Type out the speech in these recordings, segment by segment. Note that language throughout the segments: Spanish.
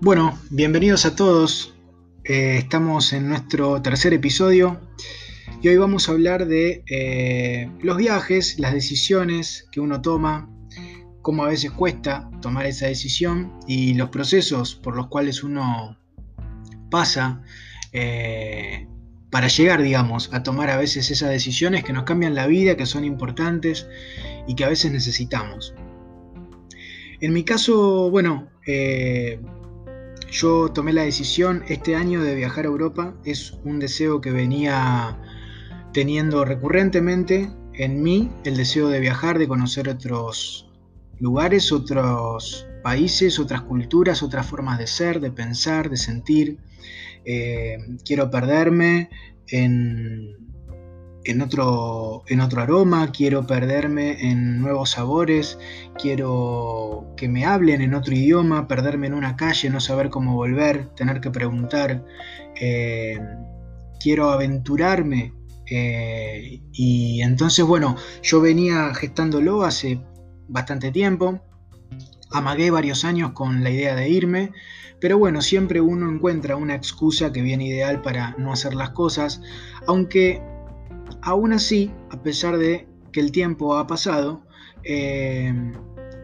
Bueno, bienvenidos a todos. Eh, estamos en nuestro tercer episodio y hoy vamos a hablar de eh, los viajes, las decisiones que uno toma, cómo a veces cuesta tomar esa decisión y los procesos por los cuales uno pasa eh, para llegar, digamos, a tomar a veces esas decisiones que nos cambian la vida, que son importantes y que a veces necesitamos. En mi caso, bueno, yo tomé la decisión este año de viajar a Europa. Es un deseo que venía teniendo recurrentemente en mí, el deseo de viajar, de conocer otros lugares, otros países, otras culturas, otras formas de ser, de pensar, de sentir. Eh, quiero perderme en, en, otro, en otro aroma, quiero perderme en nuevos sabores, quiero que me hablen en otro idioma, perderme en una calle, no saber cómo volver, tener que preguntar. Eh, quiero aventurarme eh, y entonces, bueno, yo venía gestándolo hace bastante tiempo. Amagué varios años con la idea de irme, pero bueno, siempre uno encuentra una excusa que viene ideal para no hacer las cosas, aunque aún así, a pesar de que el tiempo ha pasado, eh,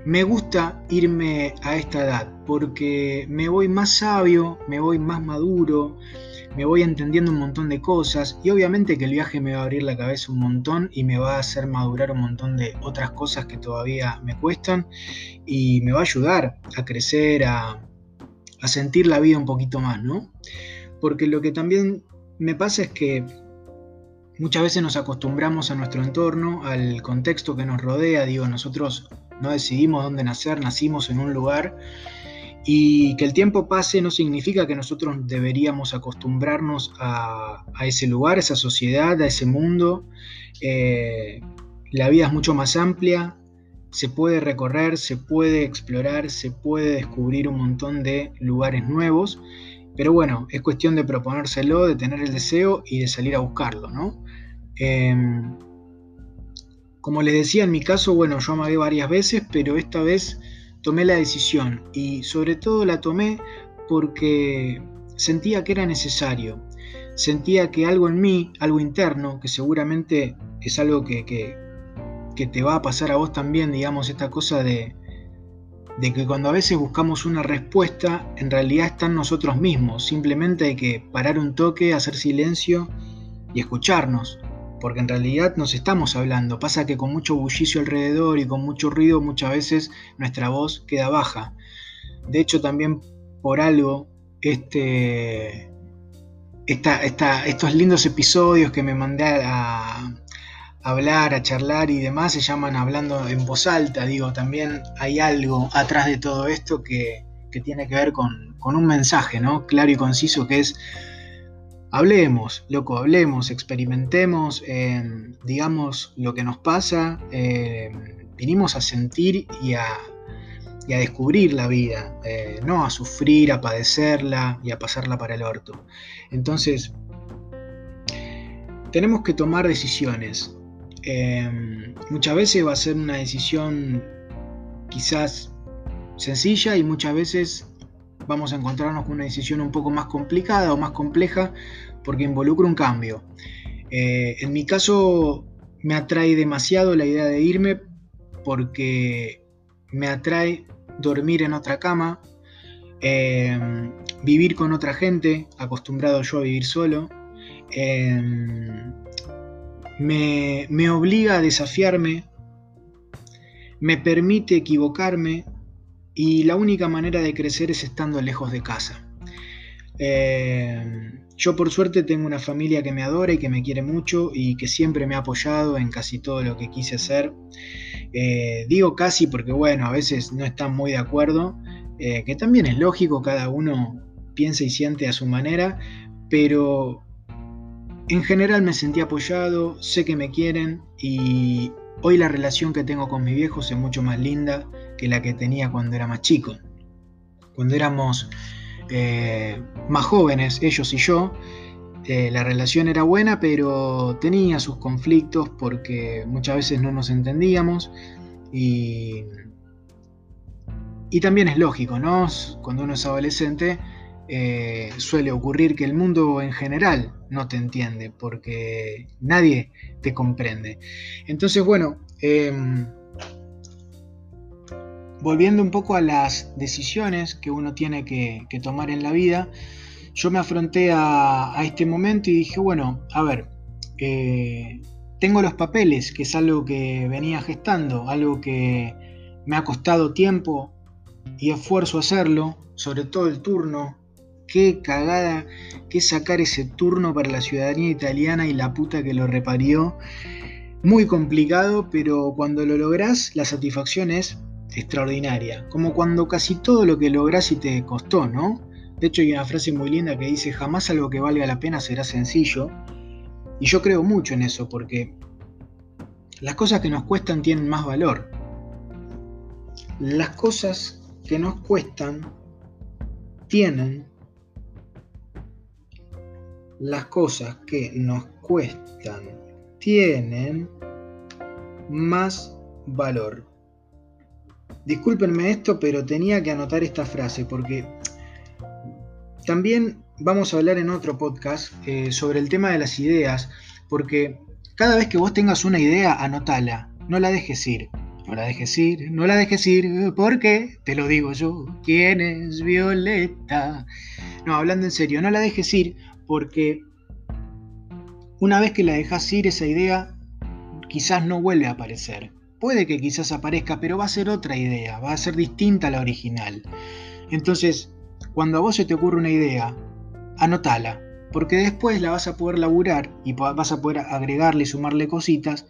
me gusta irme a esta edad porque me voy más sabio, me voy más maduro, me voy entendiendo un montón de cosas y obviamente que el viaje me va a abrir la cabeza un montón y me va a hacer madurar un montón de otras cosas que todavía me cuestan y me va a ayudar a crecer, a, sentir la vida un poquito más, ¿no? Porque lo que también me pasa es que muchas veces nos acostumbramos a nuestro entorno, al contexto que nos rodea, digo, nosotros no decidimos dónde nacer, nacimos en un lugar y que el tiempo pase no significa que nosotros deberíamos acostumbrarnos a, ese lugar, a esa sociedad, a ese mundo. Eh, la vida es mucho más amplia, se puede recorrer, se puede explorar, se puede descubrir un montón de lugares nuevos, pero bueno, es cuestión de proponérselo, de tener el deseo y de salir a buscarlo, ¿no? Em, como les decía, en mi caso, bueno, yo amagué varias veces, pero esta vez tomé la decisión y sobre todo la tomé porque sentía que era necesario. Sentía que algo en mí, algo interno, que seguramente es algo que, que, te va a pasar a vos también, digamos, esta cosa de, de que cuando a veces buscamos una respuesta, en realidad están nosotros mismos. Simplemente hay que parar un toque, hacer silencio y escucharnos porque en realidad nos estamos hablando. Pasa que con mucho bullicio alrededor y con mucho ruido muchas veces nuestra voz queda baja. De hecho, también por algo, este, estos lindos episodios que me mandé a, hablar, a charlar y demás se llaman hablando en voz alta. Digo, también hay algo atrás de todo esto que, tiene que ver con, con un mensaje, ¿no? Claro y conciso que es hablemos, loco, hablemos, experimentemos, digamos lo que nos pasa, eh, vinimos a sentir y a, descubrir la vida, eh, no a sufrir, a padecerla y a pasarla para el orto. Entonces, tenemos que tomar decisiones. Muchas veces va a ser una decisión quizás sencilla y muchas veces vamos a encontrarnos con una decisión un poco más complicada o más compleja porque involucra un cambio. Eh, en mi caso me atrae demasiado la idea de irme porque me atrae dormir en otra cama, eh, vivir con otra gente, acostumbrado yo a vivir solo. Eh, me, me obliga a desafiarme, me permite equivocarme y la única manera de crecer es estando lejos de casa. Eh, yo por suerte tengo una familia que me adora y que me quiere mucho y que siempre me ha apoyado en casi todo lo que quise hacer. Eh, digo casi porque bueno, a veces no están muy de acuerdo, eh, que también es lógico, cada uno piensa y siente a su manera, pero en general me sentí apoyado, sé que me quieren y hoy la relación que tengo con mis viejos es mucho más linda que la que tenía cuando era más chico. Cuando éramos eh, más jóvenes, ellos y yo, eh, la relación era buena, pero tenía sus conflictos porque muchas veces no nos entendíamos y, y también es lógico, ¿no? Cuando uno es adolescente eh, suele ocurrir que el mundo en general no te entiende porque nadie te comprende. Entonces, bueno, em, volviendo un poco a las decisiones que uno tiene que, tomar en la vida, yo me afronté a, este momento y dije, bueno, a ver, eh, tengo los papeles, que es algo que venía gestando, algo que me ha costado tiempo y esfuerzo hacerlo, sobre todo el turno. Qué cagada que sacar ese turno para la ciudadanía italiana y la puta que lo reparió. Muy complicado, pero cuando lo lográs, la satisfacción es extraordinaria. Como cuando casi todo lo que lográs y te costó, ¿no? De hecho, hay una frase muy linda que dice: Jamás algo que valga la pena será sencillo. Y yo creo mucho en eso, porque las cosas que nos cuestan tienen más valor. Las cosas que nos cuestan tienen las cosas que nos cuestan tienen más valor. Discúlpenme esto, pero tenía que anotar esta frase porque también vamos a hablar en otro podcast eh, sobre el tema de las ideas, porque cada vez que vos tengas una idea, anótala, no la dejes ir. No la dejes ir, no la dejes ir, porque te lo digo yo. ¿Quién es Violeta? No, hablando en serio, no la dejes ir porque una vez que la dejas ir, esa idea quizás no vuelve a aparecer. Puede que quizás aparezca, pero va a ser otra idea, va a ser distinta a la original. Entonces, cuando a vos se te ocurre una idea, anótala, porque después la vas a poder laburar y vas a poder agregarle y sumarle cositas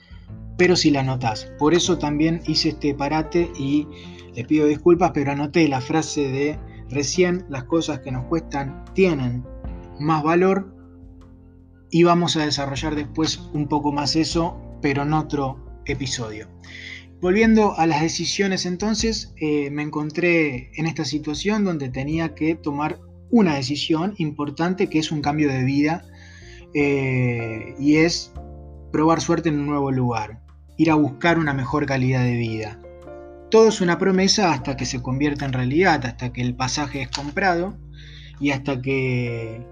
pero si la anotás. Por eso también hice este parate y le pido disculpas, pero anoté la frase de recién las cosas que nos cuestan tienen más valor y vamos a desarrollar después un poco más eso, pero en otro episodio. Volviendo a las decisiones entonces, eh, me encontré en esta situación donde tenía que tomar una decisión importante que es un cambio de vida eh, y es probar suerte en un nuevo lugar ir a buscar una mejor calidad de vida. Todo es una promesa hasta que se convierta en realidad, hasta que el pasaje es comprado y hasta que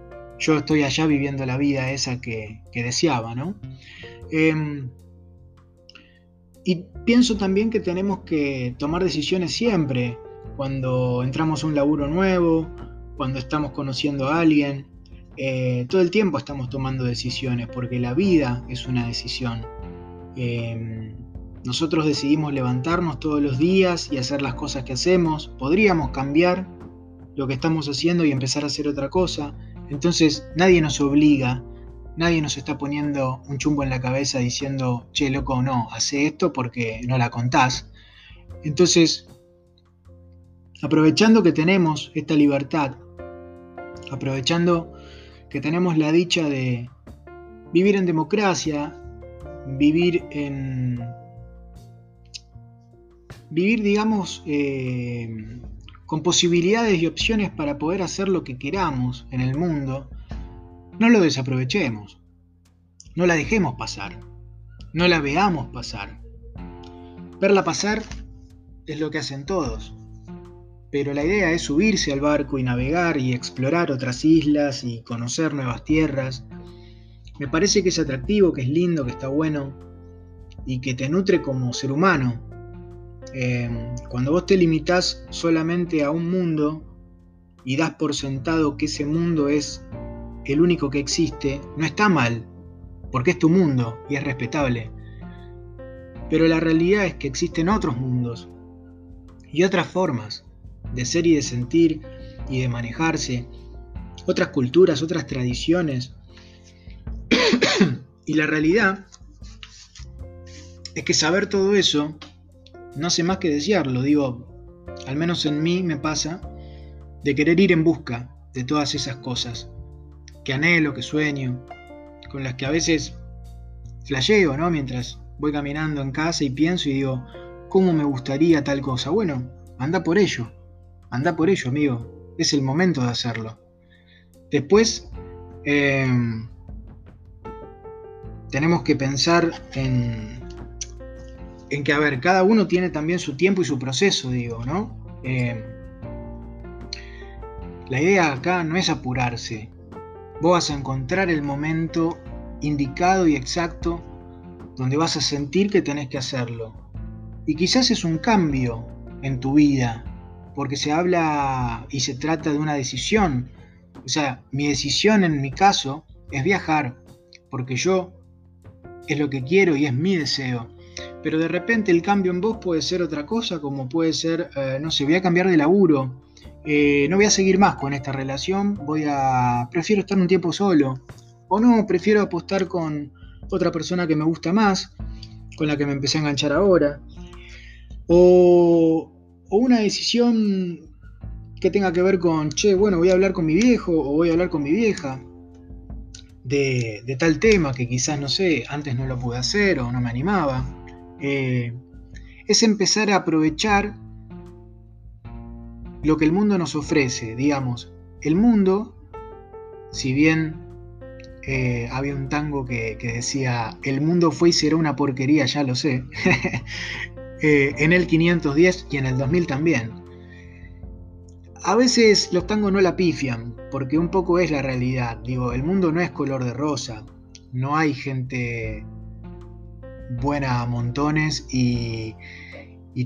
yo estoy allá viviendo la vida esa que, deseaba, ¿no? Em, y pienso también que tenemos que tomar decisiones siempre, cuando entramos a un laburo nuevo, cuando estamos conociendo a alguien, eh, todo el tiempo estamos tomando decisiones, porque la vida es una decisión. Em, nosotros decidimos levantarnos todos los días y hacer las cosas que hacemos. Podríamos cambiar lo que estamos haciendo y empezar a hacer otra cosa. Entonces nadie nos obliga, nadie nos está poniendo un chumbo en la cabeza diciendo, che, loco, no, hace esto porque no la contás. Entonces, aprovechando que tenemos esta libertad, aprovechando que tenemos la dicha de vivir en democracia, vivir en... Vivir, digamos, eh, con posibilidades y opciones para poder hacer lo que queramos en el mundo, no lo desaprovechemos, no la dejemos pasar, no la veamos pasar. Verla pasar es lo que hacen todos, pero la idea es subirse al barco y navegar y explorar otras islas y conocer nuevas tierras me parece que es atractivo, que es lindo, que está bueno y que te nutre como ser humano. Em, cuando vos te limitas solamente a un mundo y das por sentado que ese mundo es el único que existe, no está mal, porque es tu mundo y es respetable. Pero la realidad es que existen otros mundos y otras formas de ser y de sentir y de manejarse, otras culturas, otras tradiciones, y la realidad es que saber todo eso no hace más que desearlo. Digo, al menos en mí me pasa de querer ir en busca de todas esas cosas que anhelo, que sueño, con las que a veces flasheo, ¿no? Mientras voy caminando en casa y pienso y digo, ¿cómo me gustaría tal cosa? Bueno, anda por ello, anda por ello, amigo. Es el momento de hacerlo. Después, eh, tenemos que pensar en, en que, a ver, cada uno tiene también su tiempo y su proceso, digo, ¿no? Eh, la idea acá no es apurarse. Vos vas a encontrar el momento indicado y exacto donde vas a sentir que tenés que hacerlo. Y quizás es un cambio en tu vida, porque se habla y se trata de una decisión. O sea, mi decisión en mi caso es viajar, porque yo es lo que quiero y es mi deseo. Pero de repente el cambio en vos puede ser otra cosa, como puede ser, eh, no sé, voy a cambiar de laburo, eh, no voy a seguir más con esta relación, voy a, prefiero estar un tiempo solo, o no, prefiero apostar con otra persona que me gusta más, con la que me empecé a enganchar ahora, o, o una decisión que tenga que ver con, che, bueno, voy a hablar con mi viejo o voy a hablar con mi vieja de, tal tema que quizás, no sé, antes no lo pude hacer o no me animaba. Eh, es empezar a aprovechar lo que el mundo nos ofrece, digamos. El mundo, si bien eh, había un tango que, decía, el mundo fue y será una porquería, ya lo sé, eh, en el 510 y en el 2000 también. A veces los tangos no la pifian, porque un poco es la realidad. Digo, el mundo no es color de rosa. No hay gente buena a montones y,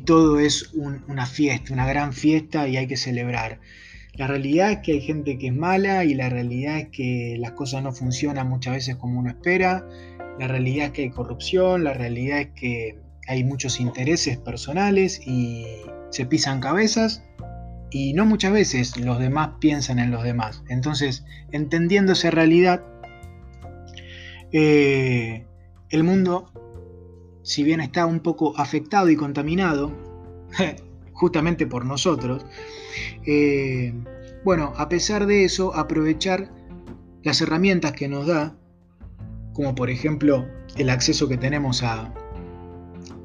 todo es una fiesta, una gran fiesta y hay que celebrar. La realidad es que hay gente que es mala y la realidad es que las cosas no funcionan muchas veces como uno espera. La realidad es que hay corrupción, la realidad es que hay muchos intereses personales y se pisan cabezas y no muchas veces los demás piensan en los demás. Entonces, entendiendo esa realidad, eh, el mundo, si bien está un poco afectado y contaminado, justamente por nosotros, eh, bueno, a pesar de eso, aprovechar las herramientas que nos da, como por ejemplo el acceso que tenemos a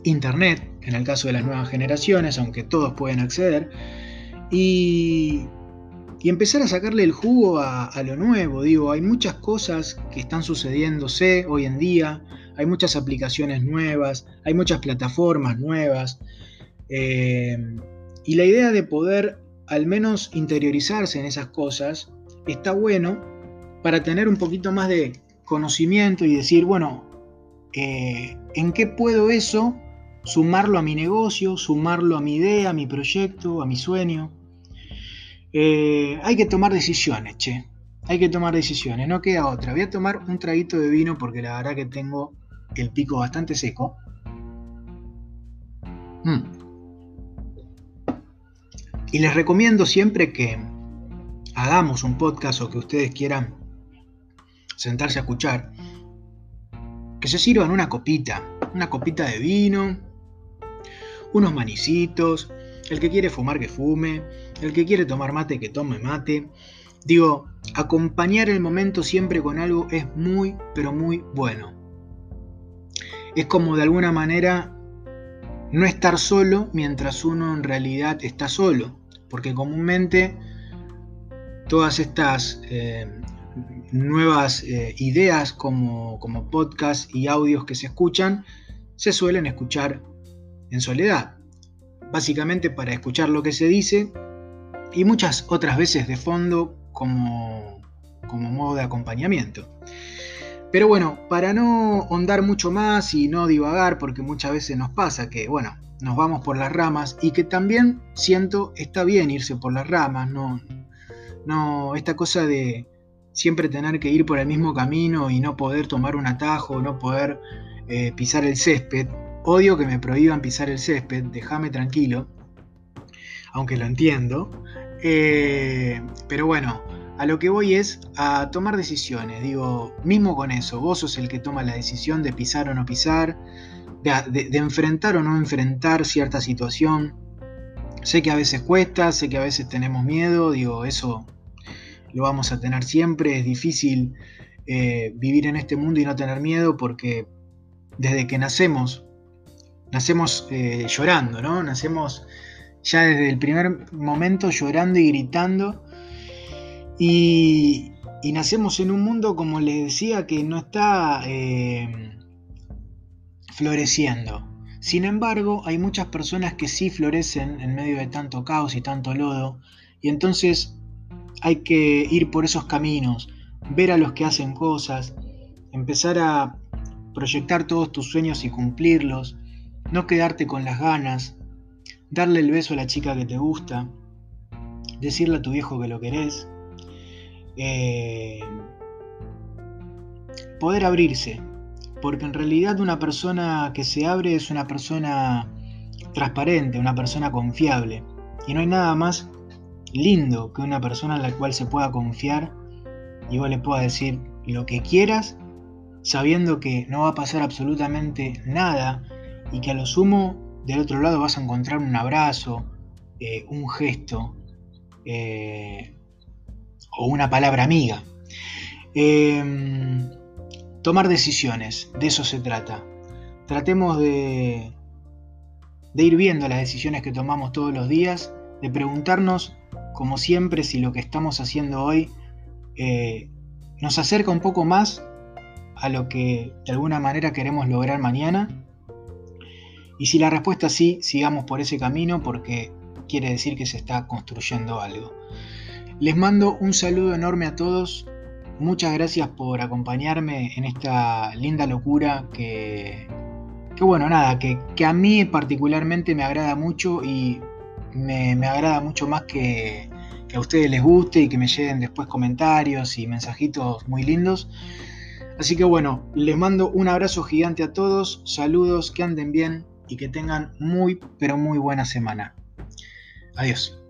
Internet, en el caso de las nuevas generaciones, aunque todos pueden acceder, y, empezar a sacarle el jugo a, lo nuevo. Digo, hay muchas cosas que están sucediéndose hoy en día, hay muchas aplicaciones nuevas, hay muchas plataformas nuevas. Eh, y la idea de poder al menos interiorizarse en esas cosas está bueno para tener un poquito más de conocimiento y decir, bueno, eh, ¿en qué puedo eso sumarlo a mi negocio, sumarlo a mi idea, a mi proyecto, a mi sueño? Eh, hay que tomar decisiones, che. Hay que tomar decisiones, no queda otra. Voy a tomar un traguito de vino porque la verdad que tengo el pico bastante seco. Mm. Y les recomiendo siempre que hagamos un podcast o que ustedes quieran sentarse a escuchar, que se sirvan una copita, una copita de vino, unos manicitos, el que quiere fumar que fume, el que quiere tomar mate que tome mate. Digo, acompañar el momento siempre con algo es muy, pero muy bueno. Es como de alguna manera no estar solo mientras uno en realidad está solo. Porque comúnmente todas estas eh, nuevas eh, ideas como, como podcasts y audios que se escuchan se suelen escuchar en soledad básicamente para escuchar lo que se dice y muchas otras veces de fondo como, como modo de acompañamiento. Pero bueno, para no ahondar mucho más y no divagar, porque muchas veces nos pasa que, bueno, nos vamos por las ramas y que también siento está bien irse por las ramas, no, no esta cosa de siempre tener que ir por el mismo camino y no poder tomar un atajo, no poder eh, pisar el césped, Odio que me prohíban pisar el césped, déjame tranquilo, aunque lo entiendo. Eh, pero bueno, a lo que voy es a tomar decisiones. Digo, mismo con eso, vos sos el que toma la decisión de pisar o no pisar, de, enfrentar o no enfrentar cierta situación. Sé que a veces cuesta, sé que a veces tenemos miedo, digo, eso lo vamos a tener siempre. Es difícil eh, vivir en este mundo y no tener miedo porque desde que nacemos nacemos eh, llorando, ¿no? Nacemos ya desde el primer momento llorando y gritando. Y, nacemos en un mundo, como les decía, que no está eh, floreciendo. Sin embargo, hay muchas personas que sí florecen en medio de tanto caos y tanto lodo, y entonces hay que ir por esos caminos, ver a los que hacen cosas, empezar a proyectar todos tus sueños y cumplirlos, no quedarte con las ganas, darle el beso a la chica que te gusta, decirle a tu viejo que lo querés, eh, poder abrirse, porque en realidad una persona que se abre es una persona transparente, una persona confiable, y no hay nada más lindo que una persona en la cual se pueda confiar y vos le puedas decir lo que quieras, sabiendo que no va a pasar absolutamente nada y que a lo sumo del otro lado vas a encontrar un abrazo, eh, un gesto eh, o una palabra amiga. Em, tomar decisiones, de eso se trata. Tratemos de, de ir viendo las decisiones que tomamos todos los días, de preguntarnos, como siempre, si lo que estamos haciendo hoy eh, nos acerca un poco más a lo que de alguna manera queremos lograr mañana. Y si la respuesta es sí, sigamos por ese camino porque quiere decir que se está construyendo algo. Les mando un saludo enorme a todos. Muchas gracias por acompañarme en esta linda locura que, que bueno, nada, que, a mí particularmente me agrada mucho y me, agrada mucho más que, que, a ustedes les guste y que me lleguen después comentarios y mensajitos muy lindos. Así que bueno, les mando un abrazo gigante a todos, saludos, que anden bien y que tengan muy, pero muy buena semana. Adiós.